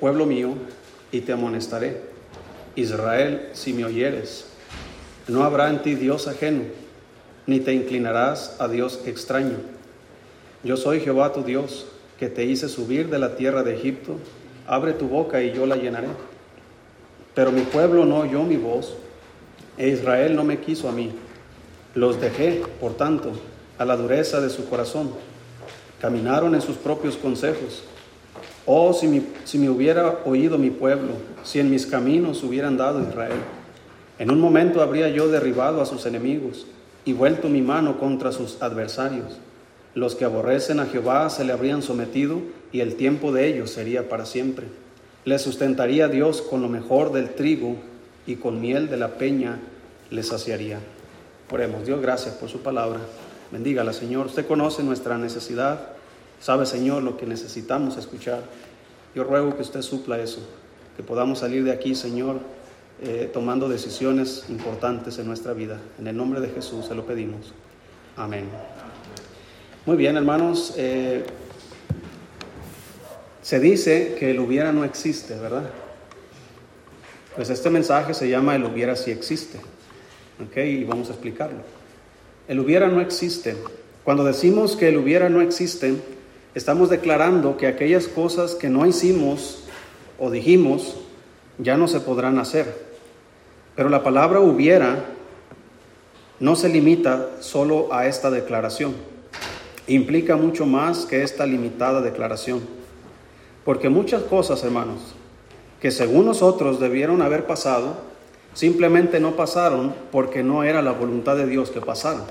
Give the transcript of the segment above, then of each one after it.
pueblo mío, y te amonestaré. Israel, si me oyeres, no habrá en ti Dios ajeno, ni te inclinarás a Dios extraño. Yo soy Jehová tu Dios, que te hice subir de la tierra de Egipto. Abre tu boca y yo la llenaré. Pero mi pueblo no oyó mi voz, e Israel no me quiso a mí. Los dejé, por tanto, a la dureza de su corazón. Caminaron en sus propios consejos. Oh, si, me, hubiera oído mi pueblo, si en mis caminos hubieran dado Israel. En un momento habría yo derribado a sus enemigos y vuelto mi mano contra sus adversarios. Los que aborrecen a Jehová se le habrían sometido y el tiempo de ellos sería para siempre. Le sustentaría Dios con lo mejor del trigo y con miel de la peña le saciaría. Oremos, Dios, gracias por su palabra. Bendígala, Señor. Usted conoce nuestra necesidad, sabe, Señor, lo que necesitamos escuchar. Yo ruego que usted supla eso, que podamos salir de aquí, Señor, eh, tomando decisiones importantes en nuestra vida. En el nombre de Jesús se lo pedimos. Amén. Muy bien, hermanos. Eh, se dice que el hubiera no existe, ¿verdad? Pues este mensaje se llama el hubiera si existe. ¿Ok? Y vamos a explicarlo. El hubiera no existe. Cuando decimos que el hubiera no existe, estamos declarando que aquellas cosas que no hicimos o dijimos ya no se podrán hacer. Pero la palabra hubiera no se limita solo a esta declaración. Implica mucho más que esta limitada declaración. Porque muchas cosas, hermanos, que según nosotros debieron haber pasado, simplemente no pasaron porque no era la voluntad de Dios que pasaran.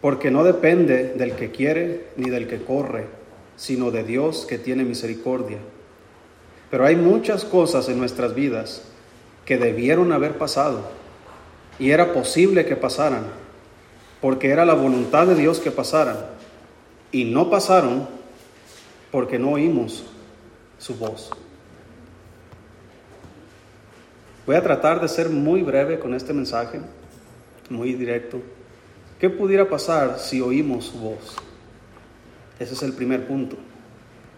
Porque no depende del que quiere ni del que corre, sino de Dios que tiene misericordia. Pero hay muchas cosas en nuestras vidas que debieron haber pasado y era posible que pasaran, porque era la voluntad de Dios que pasaran, y no pasaron porque no oímos su voz. Voy a tratar de ser muy breve con este mensaje, muy directo. ¿Qué pudiera pasar si oímos su voz? Ese es el primer punto.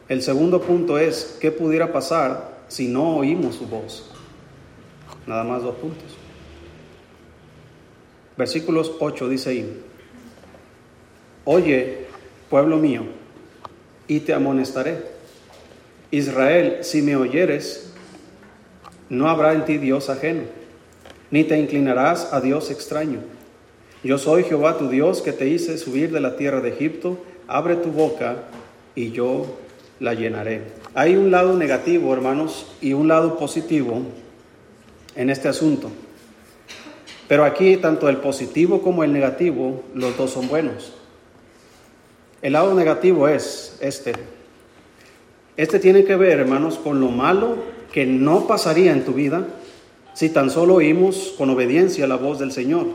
El segundo punto es, ¿qué pudiera pasar si no oímos su voz? Nada más dos puntos. Versículos 8 dice ahí, Oye, pueblo mío, y te amonestaré. Israel, si me oyeres, no habrá en ti Dios ajeno, ni te inclinarás a Dios extraño. Yo soy Jehová tu Dios que te hice subir de la tierra de Egipto, abre tu boca y yo la llenaré. Hay un lado negativo, hermanos, y un lado positivo en este asunto. Pero aquí tanto el positivo como el negativo, los dos son buenos. El lado negativo es este. Este tiene que ver, hermanos, con lo malo que no pasaría en tu vida si tan solo oímos con obediencia la voz del Señor.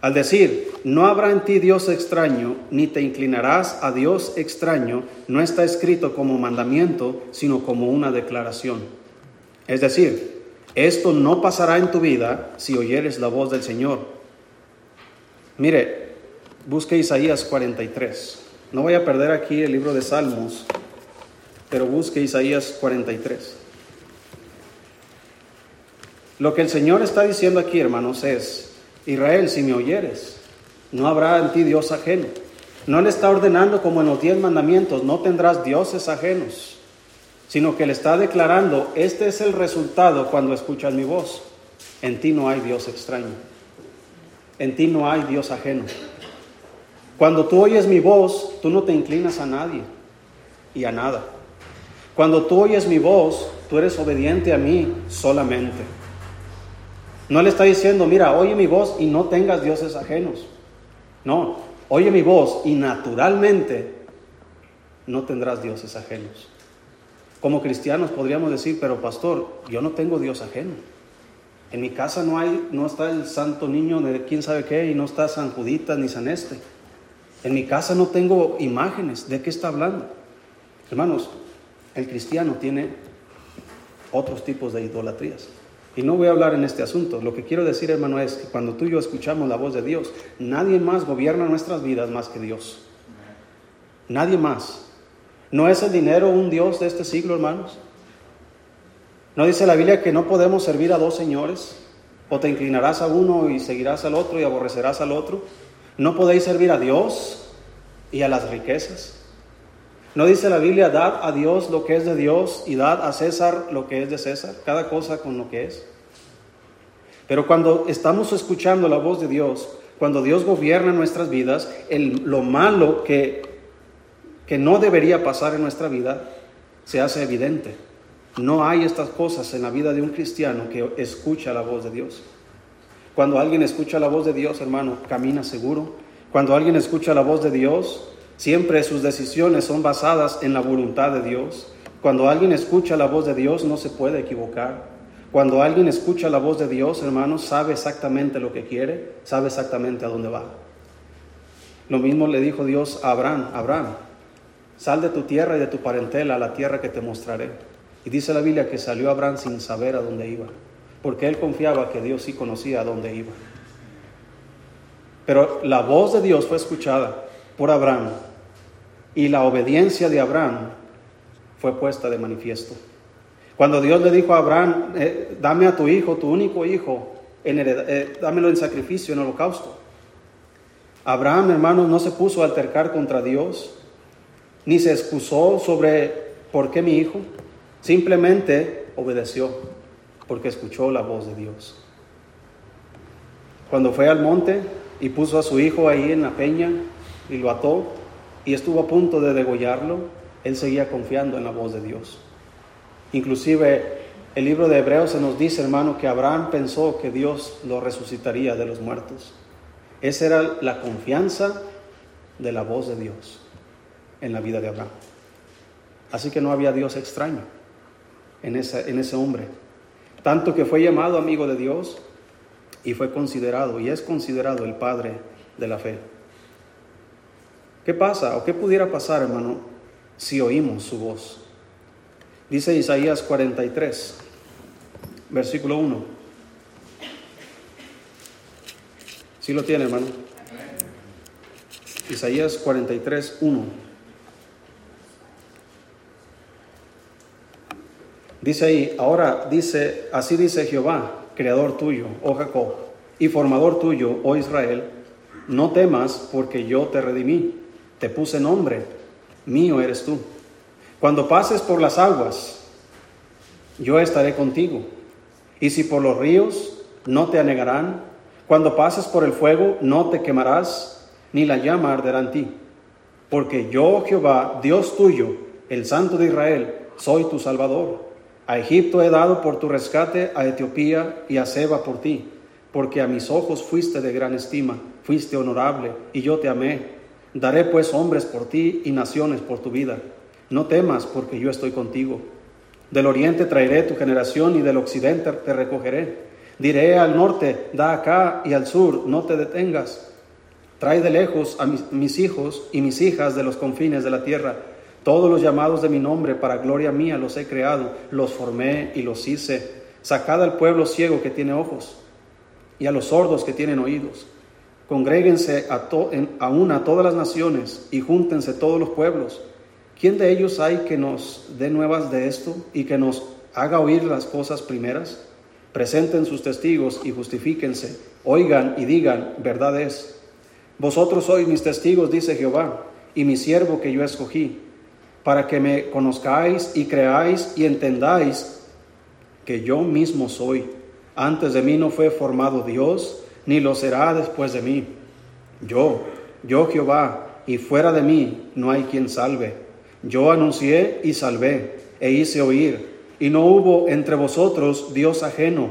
Al decir, no habrá en ti Dios extraño, ni te inclinarás a Dios extraño, no está escrito como mandamiento, sino como una declaración. Es decir, esto no pasará en tu vida si oyeres la voz del Señor. Mire, busque Isaías 43. No voy a perder aquí el libro de Salmos, pero busque Isaías 43. Lo que el Señor está diciendo aquí, hermanos, es, Israel, si me oyeres, no habrá en ti Dios ajeno. No le está ordenando como en los diez mandamientos, no tendrás dioses ajenos sino que le está declarando, este es el resultado cuando escuchas mi voz. En ti no hay Dios extraño. En ti no hay Dios ajeno. Cuando tú oyes mi voz, tú no te inclinas a nadie y a nada. Cuando tú oyes mi voz, tú eres obediente a mí solamente. No le está diciendo, mira, oye mi voz y no tengas dioses ajenos. No, oye mi voz y naturalmente no tendrás dioses ajenos. Como cristianos podríamos decir, pero pastor, yo no tengo Dios ajeno. En mi casa no hay, no está el santo niño de quién sabe qué y no está San Judita ni San Este. En mi casa no tengo imágenes. ¿De qué está hablando? Hermanos, el cristiano tiene otros tipos de idolatrías. Y no voy a hablar en este asunto. Lo que quiero decir, hermano, es que cuando tú y yo escuchamos la voz de Dios, nadie más gobierna nuestras vidas más que Dios. Nadie más. ¿No es el dinero un Dios de este siglo, hermanos? ¿No dice la Biblia que no podemos servir a dos señores? O te inclinarás a uno y seguirás al otro y aborrecerás al otro. ¿No podéis servir a Dios y a las riquezas? ¿No dice la Biblia, dad a Dios lo que es de Dios y dad a César lo que es de César? Cada cosa con lo que es. Pero cuando estamos escuchando la voz de Dios, cuando Dios gobierna nuestras vidas, el, lo malo que, que no debería pasar en nuestra vida se hace evidente. No hay estas cosas en la vida de un cristiano que escucha la voz de Dios. Cuando alguien escucha la voz de Dios, hermano, camina seguro. Cuando alguien escucha la voz de Dios, siempre sus decisiones son basadas en la voluntad de Dios. Cuando alguien escucha la voz de Dios, no se puede equivocar. Cuando alguien escucha la voz de Dios, hermanos, sabe exactamente lo que quiere, sabe exactamente a dónde va. Lo mismo le dijo Dios a Abraham, Abraham, sal de tu tierra y de tu parentela a la tierra que te mostraré. Y dice la Biblia que salió Abraham sin saber a dónde iba, porque él confiaba que Dios sí conocía a dónde iba. Pero la voz de Dios fue escuchada por Abraham y la obediencia de Abraham fue puesta de manifiesto. Cuando Dios le dijo a Abraham, eh, dame a tu hijo, tu único hijo, eh, dámelo en sacrificio, en holocausto. Abraham, hermano, no se puso a altercar contra Dios, ni se excusó sobre por qué mi hijo. Simplemente obedeció, porque escuchó la voz de Dios. Cuando fue al monte y puso a su hijo ahí en la peña y lo ató y estuvo a punto de degollarlo, él seguía confiando en la voz de Dios. Inclusive el libro de Hebreos se nos dice, hermano, que Abraham pensó que Dios lo resucitaría de los muertos. Esa era la confianza de la voz de Dios en la vida de Abraham. Así que no había Dios extraño en en ese hombre. Tanto que fue llamado amigo de Dios y fue considerado y es considerado el padre de la fe. ¿Qué pasa o qué pudiera pasar, hermano, si oímos su voz? Dice Isaías 43, versículo 1. ¿Sí lo tiene, hermano? Isaías 43, 1. Dice ahí, ahora dice, así dice Jehová, creador tuyo, oh Jacob, y formador tuyo, oh Israel, no temas porque yo te redimí, te puse nombre, mío eres tú. Cuando pases por las aguas, yo estaré contigo. Y si por los ríos, no te anegarán. Cuando pases por el fuego, no te quemarás, ni la llama arderá en ti. Porque yo, Jehová, Dios tuyo, el Santo de Israel, soy tu Salvador. A Egipto he dado por tu rescate, a Etiopía y a Seba por ti, porque a mis ojos fuiste de gran estima, fuiste honorable, y yo te amé. Daré pues hombres por ti y naciones por tu vida. No temas, porque yo estoy contigo. Del oriente traeré tu generación y del occidente te recogeré. Diré al norte, da acá, y al sur, no te detengas. Trae de lejos a mis, hijos y mis hijas de los confines de la tierra. Todos los llamados de mi nombre para gloria mía los he creado, los formé y los hice. Sacad al pueblo ciego que tiene ojos y a los sordos que tienen oídos. Congréguense a, una todas las naciones y júntense todos los pueblos ¿Quién de ellos hay que nos dé nuevas de esto y que nos haga oír las cosas primeras? Presenten sus testigos y justifíquense, oigan y digan, verdad es. Vosotros sois mis testigos, dice Jehová, y mi siervo que yo escogí, para que me conozcáis y creáis y entendáis que yo mismo soy. Antes de mí no fue formado Dios, ni lo será después de mí. Yo, yo Jehová, y fuera de mí no hay quien salve. Yo anuncié y salvé e hice oír, y no hubo entre vosotros Dios ajeno.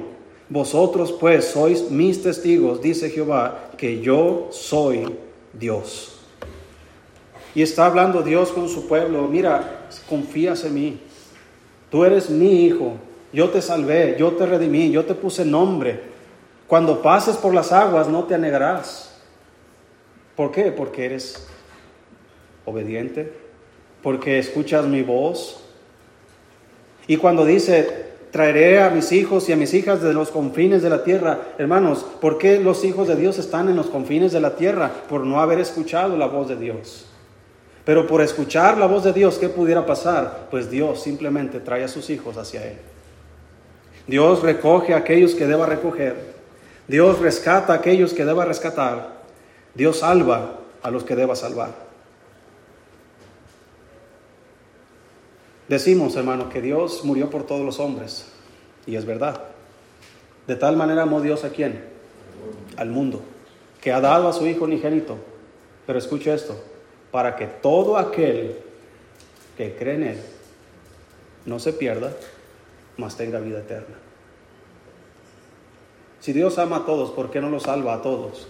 Vosotros pues sois mis testigos, dice Jehová, que yo soy Dios. Y está hablando Dios con su pueblo, mira, confías en mí. Tú eres mi hijo, yo te salvé, yo te redimí, yo te puse nombre. Cuando pases por las aguas no te anegarás. ¿Por qué? Porque eres obediente, porque escuchas mi voz. Y cuando dice, traeré a mis hijos y a mis hijas de los confines de la tierra, hermanos, ¿por qué los hijos de Dios están en los confines de la tierra? Por no haber escuchado la voz de Dios. Pero por escuchar la voz de Dios, ¿qué pudiera pasar? Pues Dios simplemente trae a sus hijos hacia Él. Dios recoge a aquellos que deba recoger. Dios rescata a aquellos que deba rescatar. Dios salva a los que deba salvar. Decimos, hermano, que Dios murió por todos los hombres. Y es verdad. De tal manera amó Dios a quién? Al mundo. Que ha dado a su Hijo unigénito. Pero escuche esto. Para que todo aquel que cree en Él no se pierda, mas tenga vida eterna. Si Dios ama a todos, ¿por qué no los salva a todos?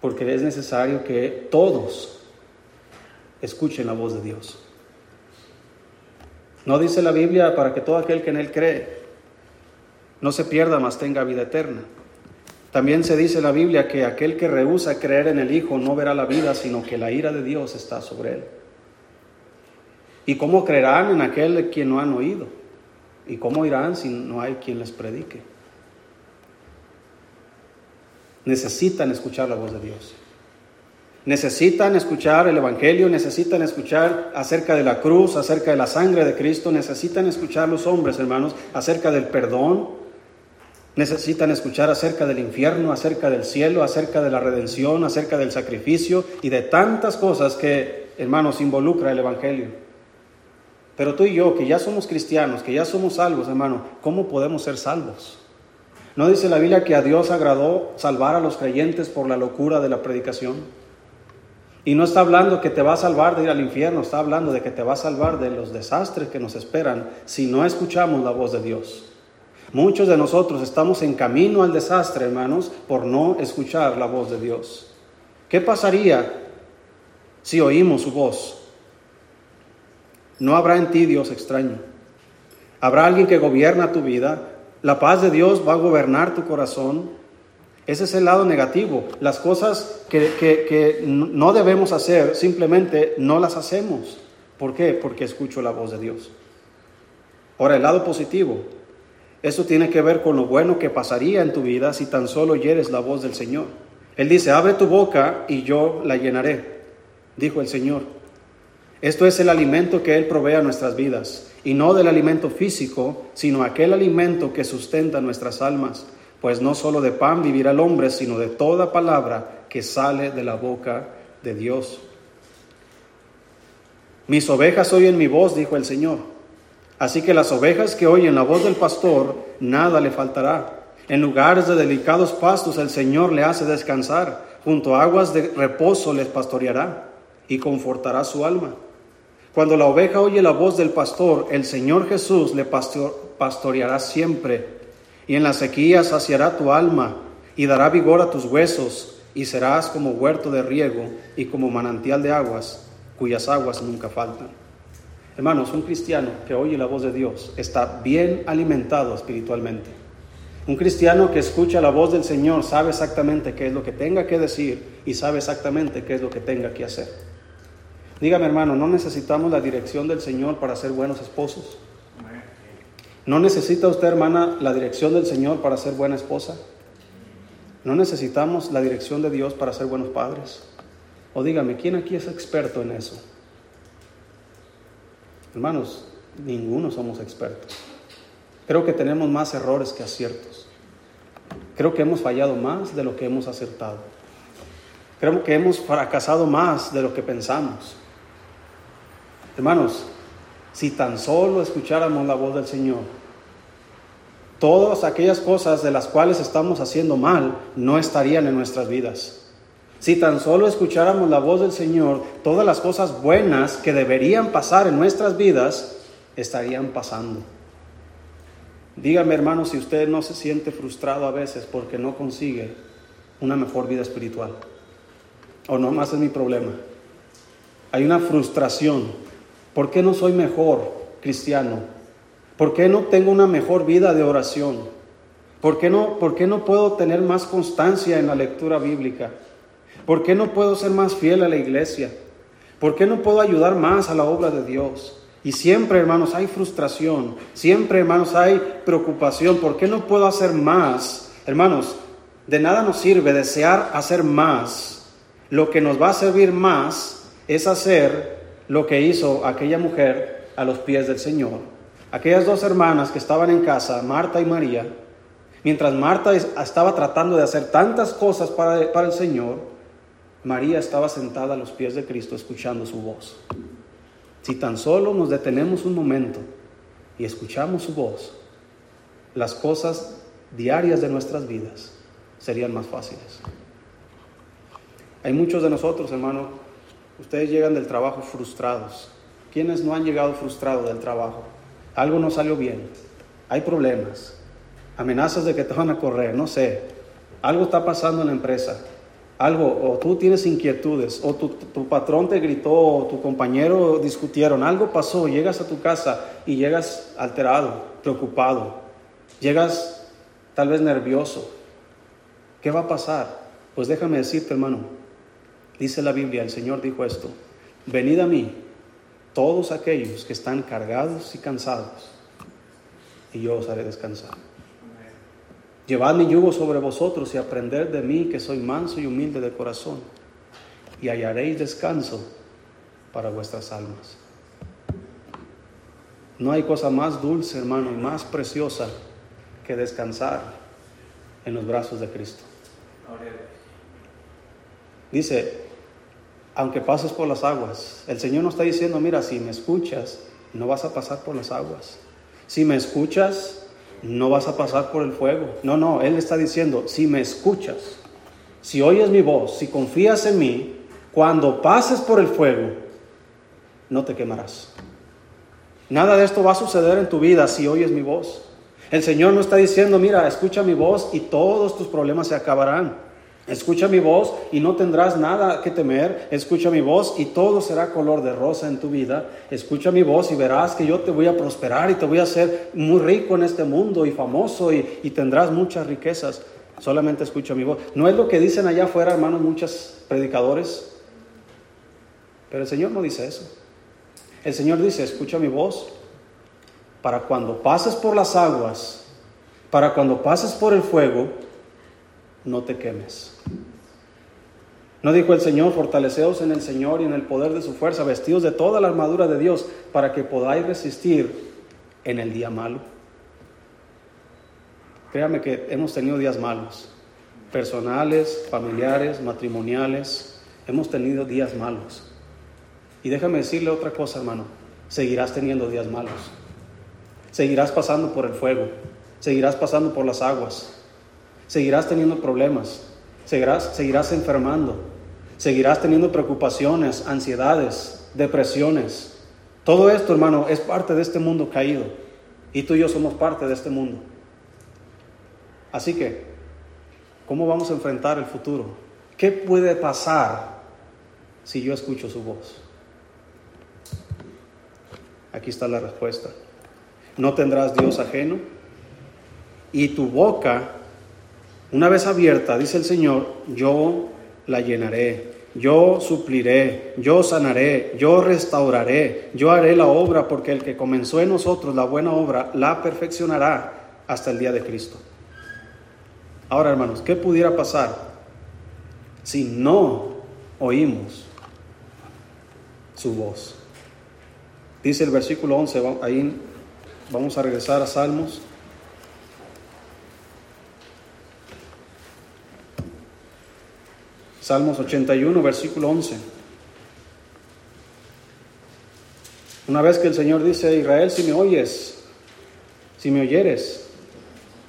Porque es necesario que todos escuchen la voz de Dios. No dice la Biblia para que todo aquel que en Él cree no se pierda, mas tenga vida eterna. También se dice en la Biblia que aquel que rehúsa creer en el Hijo no verá la vida, sino que la ira de Dios está sobre él. ¿Y cómo creerán en aquel quien no han oído? ¿Y cómo irán si no hay quien les predique? Necesitan escuchar la voz de Dios. Necesitan escuchar el Evangelio, necesitan escuchar acerca de la cruz, acerca de la sangre de Cristo, necesitan escuchar los hombres, hermanos, acerca del perdón, necesitan escuchar acerca del infierno, acerca del cielo, acerca de la redención, acerca del sacrificio y de tantas cosas que, hermanos, involucra el Evangelio. Pero tú y yo, que ya somos cristianos, que ya somos salvos, hermano, ¿cómo podemos ser salvos? ¿No dice la Biblia que a Dios agradó salvar a los creyentes por la locura de la predicación? Y no está hablando que te va a salvar de ir al infierno, está hablando de que te va a salvar de los desastres que nos esperan si no escuchamos la voz de Dios. Muchos de nosotros estamos en camino al desastre, hermanos, por no escuchar la voz de Dios. ¿Qué pasaría si oímos su voz? No habrá en ti Dios extraño. Habrá alguien que gobierna tu vida. La paz de Dios va a gobernar tu corazón. Ese es el lado negativo. Las cosas que, no debemos hacer, simplemente no las hacemos. ¿Por qué? Porque escucho la voz de Dios. Ahora, el lado positivo. Eso tiene que ver con lo bueno que pasaría en tu vida si tan solo oyeres la voz del Señor. Él dice, abre tu boca y yo la llenaré, dijo el Señor. Esto es el alimento que Él provee a nuestras vidas, y no del alimento físico, sino aquel alimento que sustenta nuestras almas pues no solo de pan vivirá el hombre, sino de toda palabra que sale de la boca de Dios. Mis ovejas oyen mi voz, dijo el Señor. Así que las ovejas que oyen la voz del pastor, nada le faltará. En lugares de delicados pastos el Señor le hace descansar, junto a aguas de reposo les pastoreará y confortará su alma. Cuando la oveja oye la voz del pastor, el Señor Jesús le pastoreará siempre y en la sequía saciará tu alma y dará vigor a tus huesos y serás como huerto de riego y como manantial de aguas cuyas aguas nunca faltan. Hermanos, un cristiano que oye la voz de Dios está bien alimentado espiritualmente. Un cristiano que escucha la voz del Señor sabe exactamente qué es lo que tenga que decir y sabe exactamente qué es lo que tenga que hacer. Dígame hermano, ¿no necesitamos la dirección del Señor para ser buenos esposos? ¿No necesita usted, hermana, la dirección del Señor para ser buena esposa? ¿No necesitamos la dirección de Dios para ser buenos padres? O dígame, ¿quién aquí es experto en eso? Hermanos, ninguno somos expertos. Creo que tenemos más errores que aciertos. Creo que hemos fallado más de lo que hemos acertado. Creo que hemos fracasado más de lo que pensamos. Hermanos, si tan solo escucháramos la voz del Señor, todas aquellas cosas de las cuales estamos haciendo mal no estarían en nuestras vidas. Si tan solo escucháramos la voz del Señor, todas las cosas buenas que deberían pasar en nuestras vidas estarían pasando. Dígame hermano si usted no se siente frustrado a veces porque no consigue una mejor vida espiritual. O no más es mi problema. Hay una frustración. ¿Por qué no soy mejor cristiano? ¿Por qué no tengo una mejor vida de oración? ¿Por qué no, por qué no puedo tener más constancia en la lectura bíblica? ¿Por qué no puedo ser más fiel a la iglesia? ¿Por qué no puedo ayudar más a la obra de Dios? Y siempre, hermanos, hay frustración. Siempre, hermanos, hay preocupación. ¿Por qué no puedo hacer más? Hermanos, de nada nos sirve desear hacer más. Lo que nos va a servir más es hacer lo que hizo aquella mujer a los pies del Señor. Aquellas dos hermanas que estaban en casa, Marta y María, mientras Marta estaba tratando de hacer tantas cosas para, el Señor, María estaba sentada a los pies de Cristo escuchando su voz. Si tan solo nos detenemos un momento y escuchamos su voz, las cosas diarias de nuestras vidas serían más fáciles. Hay muchos de nosotros, hermano, ustedes llegan del trabajo frustrados. ¿Quiénes no han llegado frustrados del trabajo? Algo no salió bien, hay problemas, amenazas de que te van a correr, no sé, algo está pasando en la empresa, algo, o tú tienes inquietudes, o tu, tu, patrón te gritó, o tu compañero discutieron, algo pasó, llegas a tu casa y llegas alterado, preocupado, llegas tal vez nervioso. ¿Qué va a pasar? Pues déjame decirte, hermano, dice la Biblia, el Señor dijo esto, venid a mí, todos aquellos que están cargados y cansados, y yo os haré descansar. Llevad mi yugo sobre vosotros y aprended de mí, que soy manso y humilde de corazón, y hallaréis descanso para vuestras almas. No hay cosa más dulce, hermano, y más preciosa que descansar en los brazos de Cristo. Dice, aunque pases por las aguas, el Señor no está diciendo, mira, si me escuchas, no vas a pasar por las aguas. Si me escuchas, no vas a pasar por el fuego. No, no, Él está diciendo, si me escuchas, si oyes mi voz, si confías en mí, cuando pases por el fuego, no te quemarás. Nada de esto va a suceder en tu vida si oyes mi voz. El Señor no está diciendo, mira, escucha mi voz y todos tus problemas se acabarán. Escucha mi voz y no tendrás nada que temer. Escucha mi voz y todo será color de rosa en tu vida. Escucha mi voz y verás que yo te voy a prosperar y te voy a hacer muy rico en este mundo y famoso y, tendrás muchas riquezas. Solamente escucha mi voz. No es lo que dicen allá afuera, hermanos, muchos predicadores. Pero el Señor no dice eso. El Señor dice, escucha mi voz para cuando pases por las aguas, para cuando pases por el fuego, no te quemes. ¿No dijo el Señor, fortaleceos en el Señor y en el poder de su fuerza, vestidos de toda la armadura de Dios, para que podáis resistir en el día malo? Créame que hemos tenido días malos, personales, familiares, matrimoniales, hemos tenido días malos. Y déjame decirle otra cosa, hermano, seguirás teniendo días malos, seguirás pasando por el fuego, seguirás pasando por las aguas, seguirás teniendo problemas, seguirás, seguirás enfermando, seguirás teniendo preocupaciones, ansiedades, depresiones. Todo esto, hermano, es parte de este mundo caído. Y tú y yo somos parte de este mundo. Así que, ¿cómo vamos a enfrentar el futuro? ¿Qué puede pasar si yo escucho su voz? Aquí está la respuesta. No tendrás Dios ajeno y tu boca una vez abierta, dice el Señor, yo la llenaré, yo supliré, yo sanaré, yo restauraré, yo haré la obra, porque el que comenzó en nosotros la buena obra, la perfeccionará hasta el día de Cristo. Ahora, hermanos, ¿qué pudiera pasar si no oímos su voz? Dice el versículo 11, ahí vamos a regresar a Salmos Salmos 81, versículo 11. Una vez que el Señor dice, Israel, si me oyes, si me oyeres,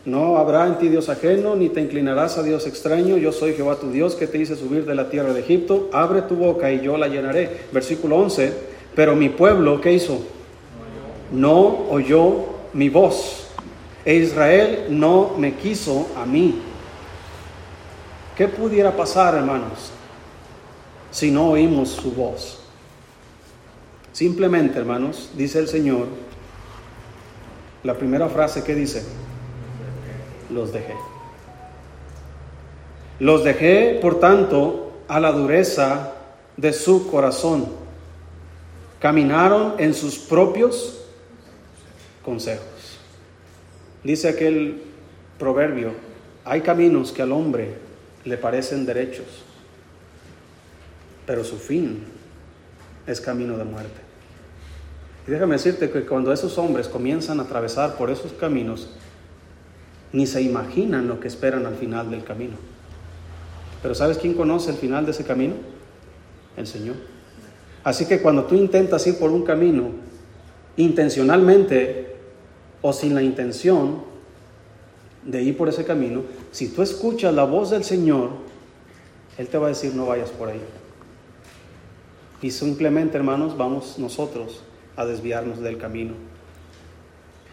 no habrá en ti Dios ajeno, ni te inclinarás a Dios extraño. Yo soy Jehová tu Dios que te hice subir de la tierra de Egipto. Abre tu boca y yo la llenaré. Versículo 11. Pero mi pueblo, ¿qué hizo? No oyó mi voz. E Israel no me quiso a mí. ¿Qué pudiera pasar, hermanos, si no oímos su voz? Simplemente, hermanos, dice el Señor, la primera frase que dice, los dejé. Los dejé, por tanto, a la dureza de su corazón. Caminaron en sus propios consejos. Dice aquel proverbio, hay caminos que al hombre le parecen derechos, pero su fin es camino de muerte. Y déjame decirte que cuando esos hombres comienzan a atravesar por esos caminos, ni se imaginan lo que esperan al final del camino. Pero ¿sabes quién conoce el final de ese camino? El Señor. Así que cuando tú intentas ir por un camino intencionalmente o sin la intención de ir por ese camino, si tú escuchas la voz del Señor, Él te va a decir no vayas por ahí. Y simplemente, hermanos, vamos nosotros a desviarnos del camino.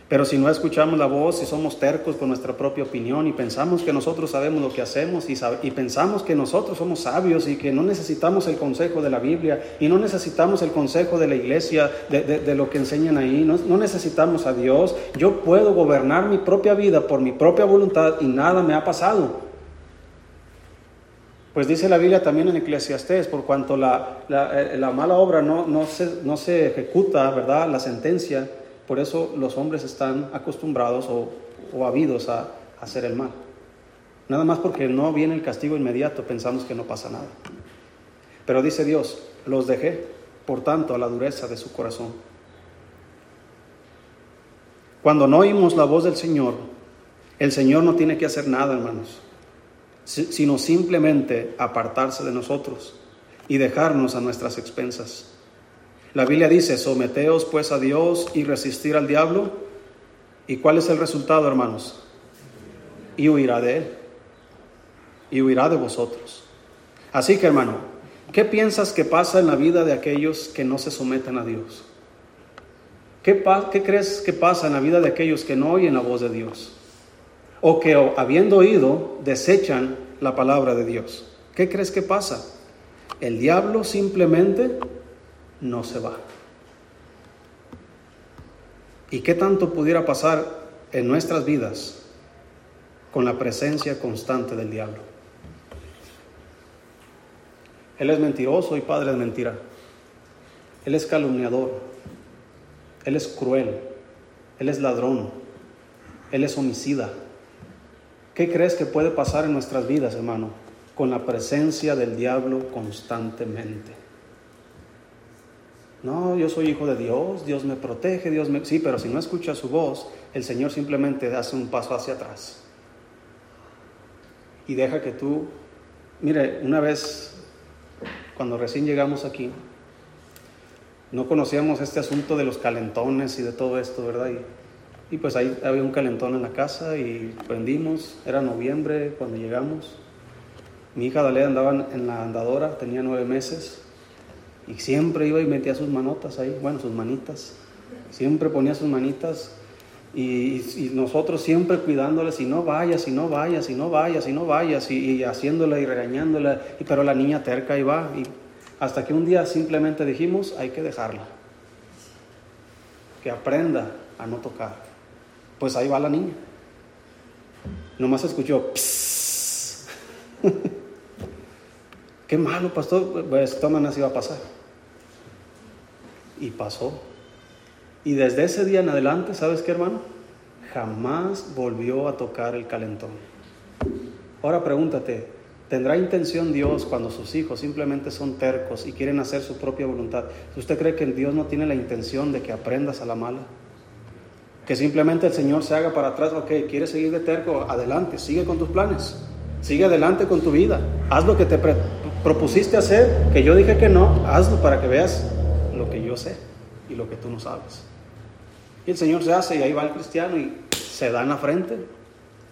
Pero si no escuchamos la voz y somos tercos con nuestra propia opinión y pensamos que nosotros sabemos lo que hacemos y, pensamos que nosotros somos sabios y que no necesitamos el consejo de la Biblia y no necesitamos el consejo de la iglesia, de, lo que enseñan ahí, no, no necesitamos a Dios, yo puedo gobernar mi propia vida por mi propia voluntad y nada me ha pasado. Pues dice la Biblia también en Eclesiastés, por cuanto la, eh, mala obra no, no, se, no se ejecuta, ¿verdad? La sentencia por eso los hombres están acostumbrados o, o habidos a, hacer el mal. Nada más porque no viene el castigo inmediato, pensamos que no pasa nada. Pero dice Dios, los dejé, por tanto, a la dureza de su corazón. Cuando no oímos la voz del Señor, el Señor no tiene que hacer nada, hermanos, sino simplemente apartarse de nosotros y dejarnos a nuestras expensas. La Biblia dice, someteos pues a Dios y resistir al diablo. ¿Y cuál es el resultado, hermanos? Y huirá de él. Y huirá de vosotros. Así que, hermano, ¿qué piensas que pasa en la vida de aquellos que no se someten a Dios? ¿Qué, ¿Qué, crees que pasa en la vida de aquellos que no oyen la voz de Dios? O que habiendo oído, desechan la palabra de Dios. ¿Qué crees que pasa? El diablo simplemente no se va. ¿Y qué tanto pudiera pasar en nuestras vidas con la presencia constante del diablo? Él es mentiroso y padre de mentira. Él es calumniador. Él es cruel. Él es ladrón. Él es homicida. ¿Qué crees que puede pasar en nuestras vidas, hermano, con la presencia del diablo constantemente? No, yo soy hijo de Dios, Dios me protege, Dios me... Sí, pero si no escucha su voz, el Señor simplemente hace un paso hacia atrás. Y deja que tú... Mire, una vez, cuando recién llegamos aquí, no conocíamos este asunto de los calentones y de todo esto, ¿verdad? Y, y pues ahí había un calentón en la casa y prendimos, era noviembre cuando llegamos. Mi hija Dalea andaba en la andadora, tenía nueve meses, y siempre iba y metía sus manotas ahí, bueno, sus manitas. Siempre ponía sus manitas y, nosotros siempre cuidándoles, si no vayas, si no vayas, si no vayas, si no vayas, y, haciéndola y regañándola, y, pero la niña terca y va. Y hasta que un día simplemente dijimos, hay que dejarla. Que aprenda a no tocar. Pues ahí va la niña. Nomás escuchó, Qué malo, pastor. Pues toma, así va a pasar. Y pasó. Y desde ese día en adelante, ¿sabes qué, hermano? Jamás volvió a tocar el calentón. Ahora pregúntate, ¿tendrá intención Dios cuando sus hijos simplemente son tercos y quieren hacer su propia voluntad? ¿Usted cree que Dios no tiene la intención de que aprendas a la mala? Que simplemente el Señor se haga para atrás, ok, ¿quieres seguir de terco? Adelante, sigue con tus planes, sigue adelante con tu vida, haz lo que te propusiste hacer, que yo dije que no, hazlo para que veas lo que yo sé y lo que tú no sabes. Y el Señor se hace y ahí va el cristiano y se da en la frente.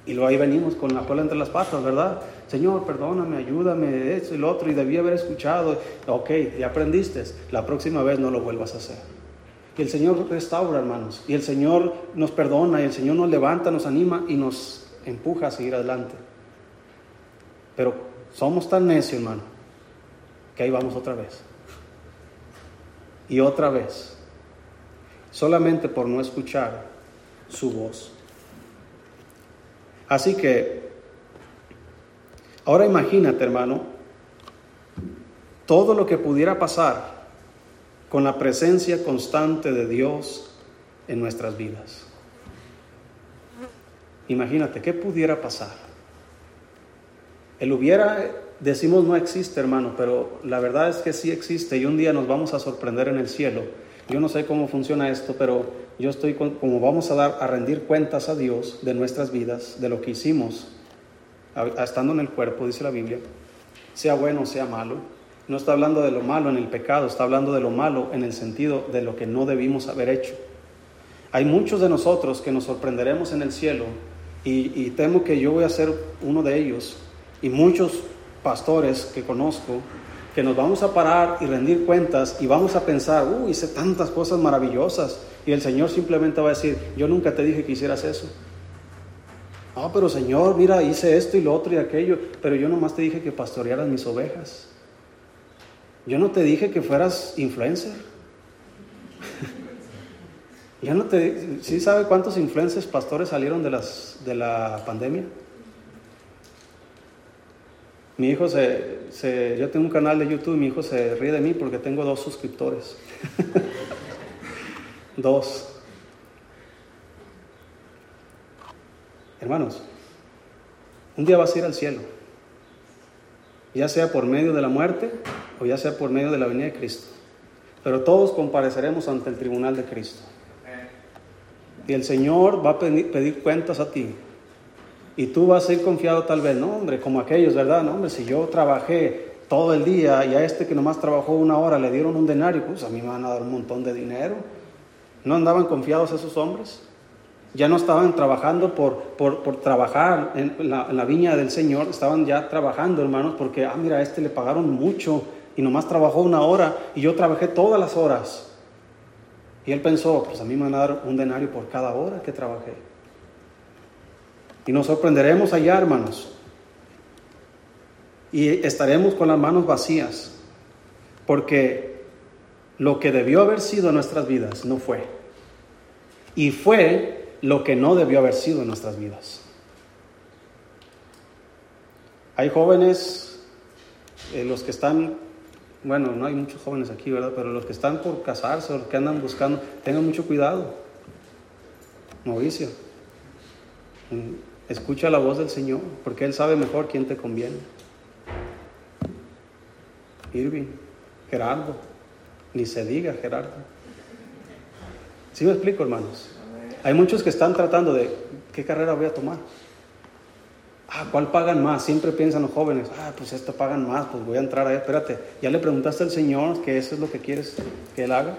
Y luego ahí venimos con la cola entre las patas, ¿verdad? Señor, perdóname, ayúdame, esto y lo otro, y debí haber escuchado. Ok, ya aprendiste, la próxima vez no lo vuelvas a hacer. Y el Señor restaura, hermanos, y el Señor nos perdona, y el Señor nos levanta, nos anima y nos empuja a seguir adelante. Pero somos tan necios, hermano, que ahí vamos otra vez y otra vez, solamente por no escuchar su voz. Así que, ahora imagínate, hermano, todo lo que pudiera pasar con la presencia constante de Dios en nuestras vidas. Imagínate, ¿qué pudiera pasar? Él hubiera decimos no existe, hermano, pero la verdad es que sí existe y un día nos vamos a sorprender en el cielo. Yo no sé cómo funciona esto, pero yo estoy como vamos a dar a rendir cuentas a Dios de nuestras vidas, de lo que hicimos estando en el cuerpo, dice la Biblia, sea bueno o sea malo. No está hablando de lo malo en el pecado, está hablando de lo malo en el sentido de lo que no debimos haber hecho. Hay muchos de nosotros que nos sorprenderemos en el cielo y, y temo que yo voy a ser uno de ellos y muchos pastores que conozco que nos vamos a parar y rendir cuentas y vamos a pensar, uh, hice tantas cosas maravillosas y el Señor simplemente va a decir, yo nunca te dije que hicieras eso. Ah, pero Señor, mira, hice esto y lo otro y aquello, pero yo nomás te dije que pastorearas mis ovejas. Yo no te dije que fueras influencer. yo no te... ¿Sí sabe cuántos influencers pastores salieron de, las, de la pandemia? Mi hijo se, se, Yo tengo un canal de YouTube, mi hijo se ríe de mí porque tengo dos suscriptores. dos. Hermanos, un día vas a ir al cielo, ya sea por medio de la muerte o ya sea por medio de la venida de Cristo. Pero todos compareceremos ante el tribunal de Cristo. Y el Señor va a pedir, cuentas a ti. Y tú vas a ir confiado tal vez, no hombre, como aquellos, ¿verdad? Hombre, si yo trabajé todo el día y a este que nomás trabajó una hora le dieron un denario, pues a mí me van a dar un montón de dinero. ¿No andaban confiados esos hombres? Ya no estaban trabajando por, por, trabajar en la, viña del Señor, estaban ya trabajando, hermanos, porque, ah, mira, a este le pagaron mucho y nomás trabajó una hora y yo trabajé todas las horas. Y él pensó, pues a mí me van a dar un denario por cada hora que trabajé. Y nos sorprenderemos allá, hermanos. Y estaremos con las manos vacías, porque lo que debió haber sido nuestras vidas no fue. Y fue lo que no debió haber sido en nuestras vidas. Hay jóvenes, eh, los que están, bueno, no hay muchos jóvenes aquí, ¿verdad? Pero los que están por casarse los que andan buscando, tengan mucho cuidado. Novicio. Escucha la voz del Señor, porque Él sabe mejor quién te conviene. Irving, Gerardo, ni se diga Gerardo. ¿Sí me explico, hermanos? Hay muchos que están tratando de, ¿qué carrera voy a tomar? Ah, ¿cuál pagan más? Siempre piensan los jóvenes, ah, pues esto pagan más, pues voy a entrar ahí. Espérate, ¿ya le preguntaste al Señor que eso es lo que quieres que Él haga?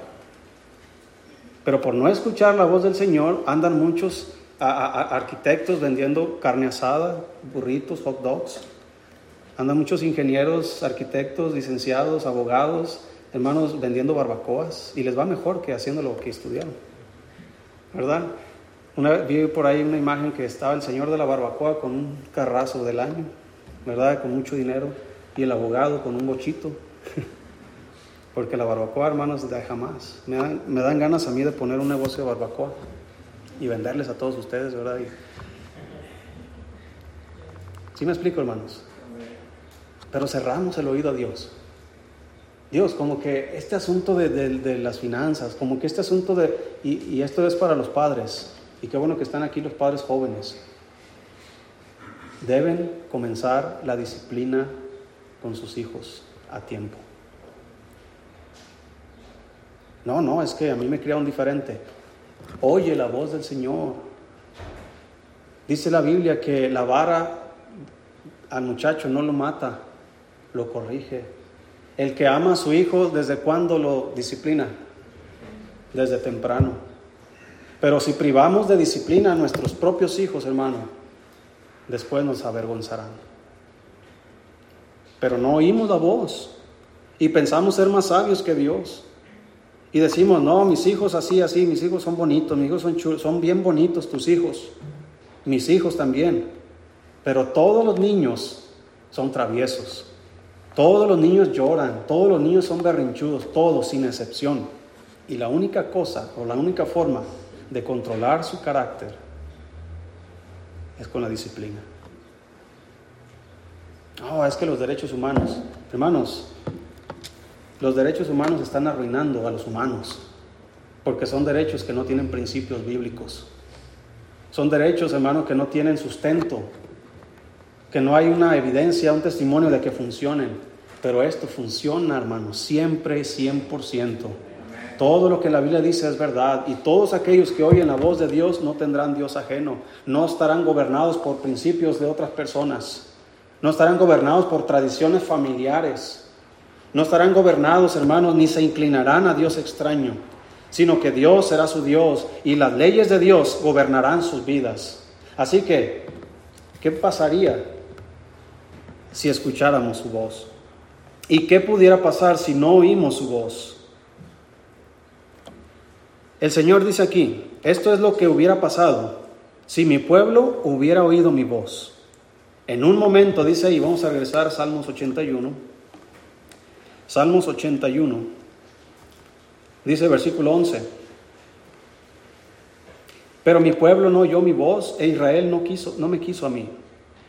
Pero por no escuchar la voz del Señor, andan muchos arquitectos vendiendo carne asada, burritos, hot dogs. Andan muchos ingenieros, arquitectos, licenciados, abogados, hermanos vendiendo barbacoas y les va mejor que haciendo lo que estudiaron. ¿verdad? Una, vi por ahí una imagen que estaba el señor de la barbacoa con un carrazo del año, ¿verdad? Con mucho dinero, y el abogado con un bochito. Porque la barbacoa, hermanos, deja más. Me dan, me dan ganas a mí de poner un negocio de barbacoa y venderles a todos ustedes, ¿verdad? ¿Sí me explico, hermanos? Pero cerramos el oído a Dios. Dios, como que este asunto de, las finanzas, como que este asunto de, y, esto es para los padres, y qué bueno que están aquí los padres jóvenes, deben comenzar la disciplina con sus hijos a tiempo. No, no, es que a mí me criaron diferente. Oye la voz del Señor. Dice la Biblia que la vara al muchacho no lo mata, lo corrige. El que ama a su hijo, ¿desde cuándo lo disciplina? Desde temprano. Pero si privamos de disciplina a nuestros propios hijos, hermano, después nos avergonzarán. Pero no oímos la voz y pensamos ser más sabios que Dios. Y decimos, no, mis hijos así, así, mis hijos son bonitos, mis hijos son chulos, son bien bonitos tus hijos, mis hijos también. Pero todos los niños son traviesos. Todos los niños lloran, todos los niños son berrinchudos, todos sin excepción. Y la única cosa o la única forma de controlar su carácter es con la disciplina. Oh, es que los derechos humanos, hermanos, los derechos humanos están arruinando a los humanos, porque son derechos que no tienen principios bíblicos. Son derechos, hermanos, que no tienen sustento que no hay una evidencia, un testimonio de que funcionen, pero esto funciona, hermanos, siempre 100%. Todo lo que la Biblia dice es verdad y todos aquellos que oyen la voz de Dios no tendrán Dios ajeno, no estarán gobernados por principios de otras personas, no estarán gobernados por tradiciones familiares, no estarán gobernados, hermanos, ni se inclinarán a Dios extraño, sino que Dios será su Dios y las leyes de Dios gobernarán sus vidas. Así que, ¿qué pasaría si escucháramos su voz? ¿Y qué pudiera pasar si no oímos su voz? El Señor dice aquí, esto es lo que hubiera pasado si mi pueblo hubiera oído mi voz. En un momento, dice, y vamos a regresar a Salmos 81. Salmos 81, dice versículo 11. Pero mi pueblo no oyó mi voz e Israel no, quiso, no me quiso a mí.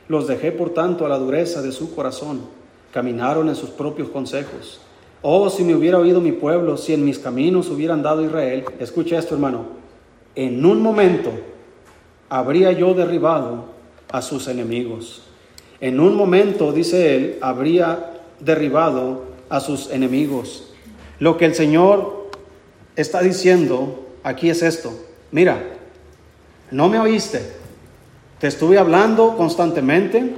Los dejé por tanto a la dureza de su corazón. Caminaron en sus propios consejos. Oh, si me hubiera oído mi pueblo, si en mis caminos hubieran dado Israel, escucha esto hermano, en un momento habría yo derribado a sus enemigos. En un momento, dice él, habría derribado a sus enemigos. Lo que el Señor está diciendo aquí es esto. Mira, no me oíste. Te estuve hablando constantemente,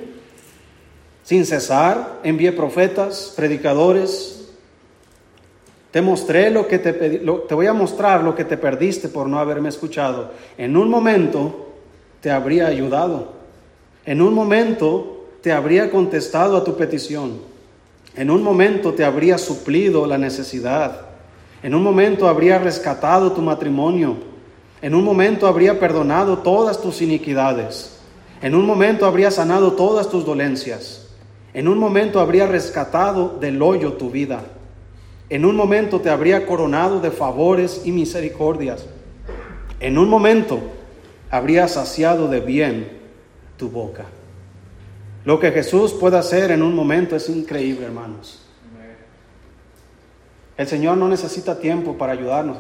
sin cesar. Envié profetas, predicadores, te mostré lo que te pedí, te voy a mostrar lo que te perdiste por no haberme escuchado. En un momento te habría ayudado. En un momento te habría contestado a tu petición. En un momento te habría suplido la necesidad. En un momento habría rescatado tu matrimonio. En un momento habría perdonado todas tus iniquidades. En un momento habría sanado todas tus dolencias. En un momento habría rescatado del hoyo tu vida. En un momento te habría coronado de favores y misericordias. En un momento habría saciado de bien tu boca. Lo que Jesús puede hacer en un momento es increíble, hermanos. El Señor no necesita tiempo para ayudarnos.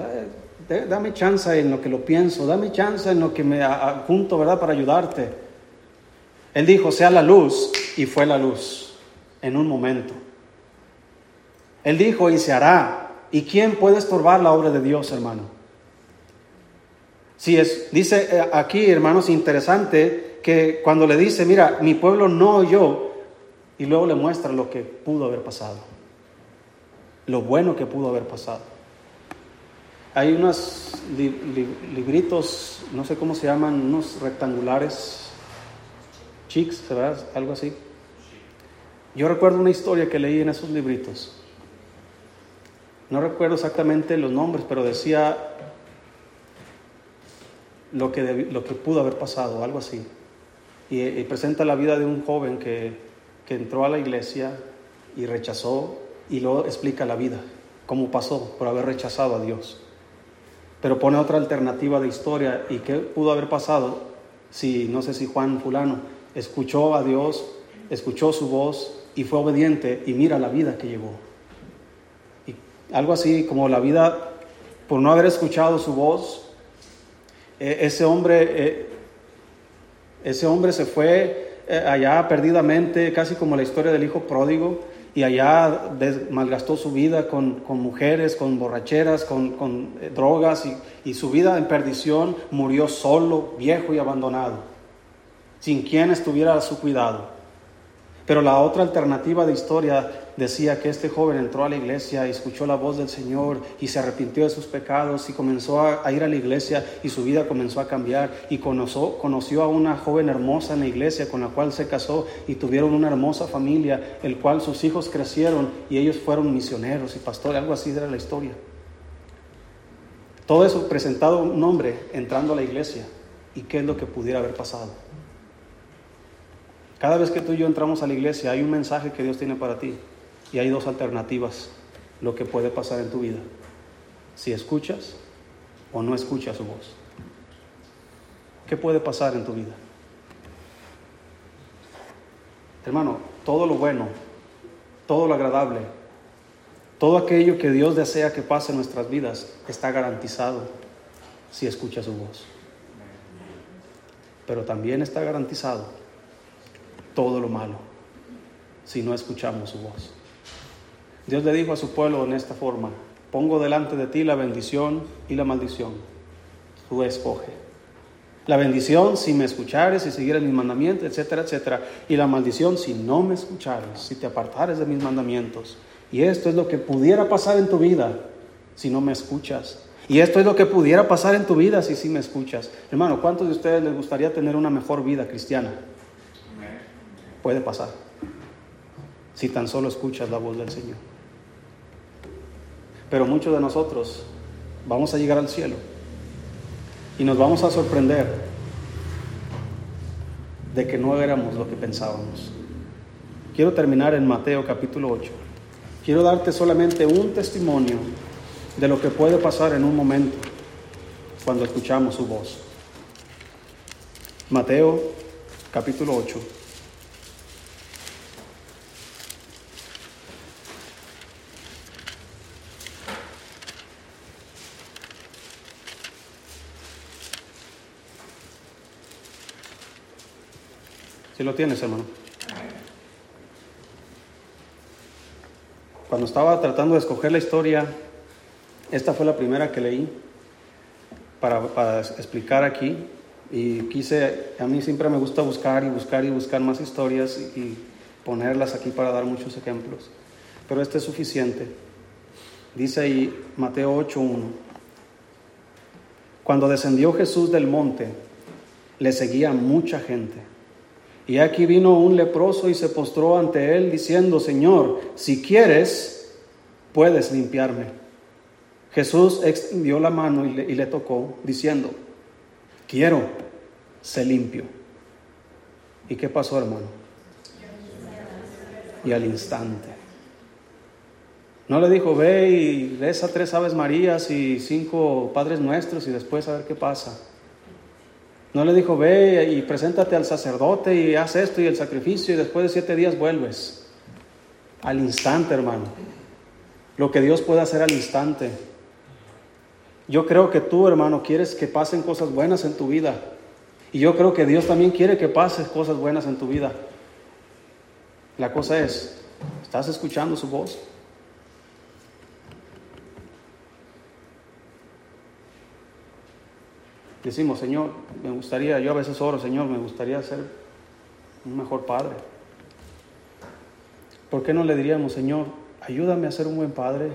Eh, dame chance en lo que lo pienso, dame chance en lo que me apunto, ¿verdad? Para ayudarte. Él dijo, sea la luz, y fue la luz en un momento. Él dijo, y se hará. ¿Y quién puede estorbar la obra de Dios, hermano? Si es, dice eh, aquí, hermanos, interesante que cuando le dice, mira, mi pueblo no oyó, y luego le muestra lo que pudo haber pasado, lo bueno que pudo haber pasado. Hay unos libritos, no sé cómo se llaman, unos rectangulares, chics, ¿verdad? Algo así. Yo recuerdo una historia que leí en esos libritos no recuerdo exactamente los nombres, pero decía lo que, lo que pudo haber pasado, algo así. Y, presenta la vida de un joven que, que entró a la iglesia y rechazó, y luego explica la vida, cómo pasó por haber rechazado a Dios. Pero pone otra alternativa de historia y qué pudo haber pasado si, no sé si Juan fulano, escuchó a Dios, escuchó su voz y fue obediente y mira la vida que llevó algo así como la vida, por no haber escuchado su voz, e, ese hombre, e, ese hombre se fue e, allá perdidamente, casi como la historia del hijo pródigo, y allá malgastó su vida con, mujeres, con borracheras, con, eh, drogas, y, y su vida en perdición murió solo, viejo y abandonado, sin quien estuviera a su cuidado. Pero la otra alternativa de historia decía que este joven entró a la iglesia y escuchó la voz del Señor y se arrepintió de sus pecados y comenzó a, ir a la iglesia y su vida comenzó a cambiar y conoció, conoció a una joven hermosa en la iglesia con la cual se casó y tuvieron una hermosa familia, el cual sus hijos crecieron y ellos fueron misioneros y pastores, algo así era la historia. Todo eso presentado un hombre entrando a la iglesia y qué es lo que pudiera haber pasado. Cada vez que tú y yo entramos a la iglesia hay un mensaje que Dios tiene para ti y hay dos alternativas lo que puede pasar en tu vida. Si escuchas o no escuchas su voz. ¿Qué puede pasar en tu vida? Hermano, todo lo bueno, todo lo agradable, todo aquello que Dios desea que pase en nuestras vidas está garantizado si escuchas su voz. Pero también está garantizado todo lo malo si no escuchamos su voz. Dios le dijo a su pueblo en esta forma, pongo delante de ti la bendición y la maldición. Tú escoge. La bendición si me escuchares y siguieres mis mandamientos, etcétera, etcétera. Y la maldición si no me escuchares, si te apartares de mis mandamientos. Y esto es lo que pudiera pasar en tu vida si no me escuchas. Y esto es lo que pudiera pasar en tu vida si sí me escuchas. Hermano, ¿cuántos de ustedes les gustaría tener una mejor vida cristiana? Puede pasar. Si tan solo escuchas la voz del Señor. Pero muchos de nosotros vamos a llegar al cielo y nos vamos a sorprender de que no éramos lo que pensábamos. Quiero terminar en Mateo capítulo 8. Quiero darte solamente un testimonio de lo que puede pasar en un momento cuando escuchamos su voz. Mateo capítulo 8. Si lo tienes, hermano. Cuando estaba tratando de escoger la historia, esta fue la primera que leí para, explicar aquí. Y quise, a mí siempre me gusta buscar y buscar y buscar más historias y, y ponerlas aquí para dar muchos ejemplos. Pero este es suficiente. Dice ahí Mateo 8.1. Cuando descendió Jesús del monte, le seguía mucha gente y aquí vino un leproso y se postró ante él diciendo, Señor, si quieres, puedes limpiarme. Jesús extendió la mano y le, tocó, diciendo, quiero, sé limpio. ¿Y qué pasó, hermano? Y al instante. No le dijo, ve y reza tres Aves Marías y cinco Padres Nuestros y después a ver qué pasa. No le dijo, ve y preséntate al sacerdote y haz esto y el sacrificio y después de siete días vuelves. Al instante, hermano. Lo que Dios puede hacer al instante. Yo creo que tú, hermano, quieres que pasen cosas buenas en tu vida. Y yo creo que Dios también quiere que pases cosas buenas en tu vida. La cosa es, ¿estás escuchando su voz? Decimos, Señor, me gustaría, yo a veces oro, Señor, me gustaría ser un mejor padre. ¿Por qué no le diríamos, Señor, ayúdame a ser un buen padre?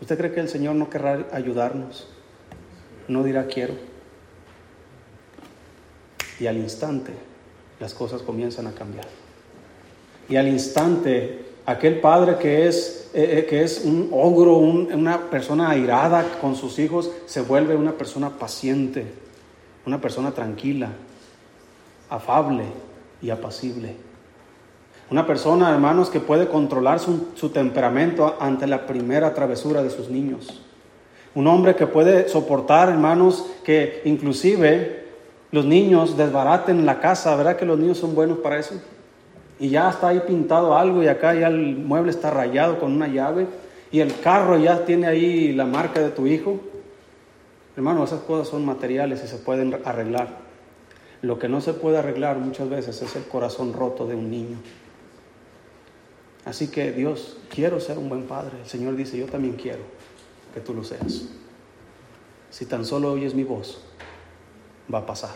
¿Usted cree que el Señor no querrá ayudarnos? No dirá quiero. Y al instante las cosas comienzan a cambiar. Y al instante aquel padre que es, eh, eh, que es un ogro, una persona airada con sus hijos, se vuelve una persona paciente una persona tranquila, afable y apacible. Una persona, hermanos, que puede controlar su, temperamento ante la primera travesura de sus niños. Un hombre que puede soportar, hermanos, que inclusive los niños desbaraten la casa, ¿verdad que los niños son buenos para eso? Y ya está ahí pintado algo y acá ya el mueble está rayado con una llave y el carro ya tiene ahí la marca de tu hijo. Hermano, esas cosas son materiales y se pueden arreglar. Lo que no se puede arreglar muchas veces es el corazón roto de un niño. Así que Dios, quiero ser un buen padre. El Señor dice, yo también quiero que tú lo seas. Si tan solo oyes mi voz, va a pasar.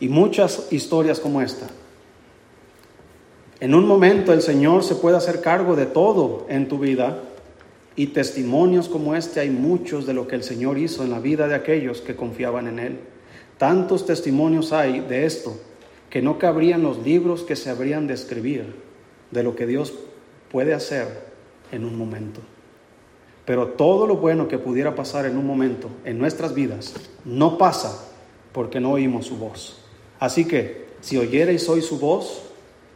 Y muchas historias como esta. En un momento el Señor se puede hacer cargo de todo en tu vida y testimonios como este hay muchos de lo que el Señor hizo en la vida de aquellos que confiaban en Él. Tantos testimonios hay de esto que no cabrían los libros que se habrían de escribir de lo que Dios puede hacer en un momento. Pero todo lo bueno que pudiera pasar en un momento en nuestras vidas no pasa porque no oímos su voz. Así que si oyereis hoy su voz,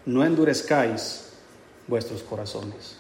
no endurezcáis vuestros corazones.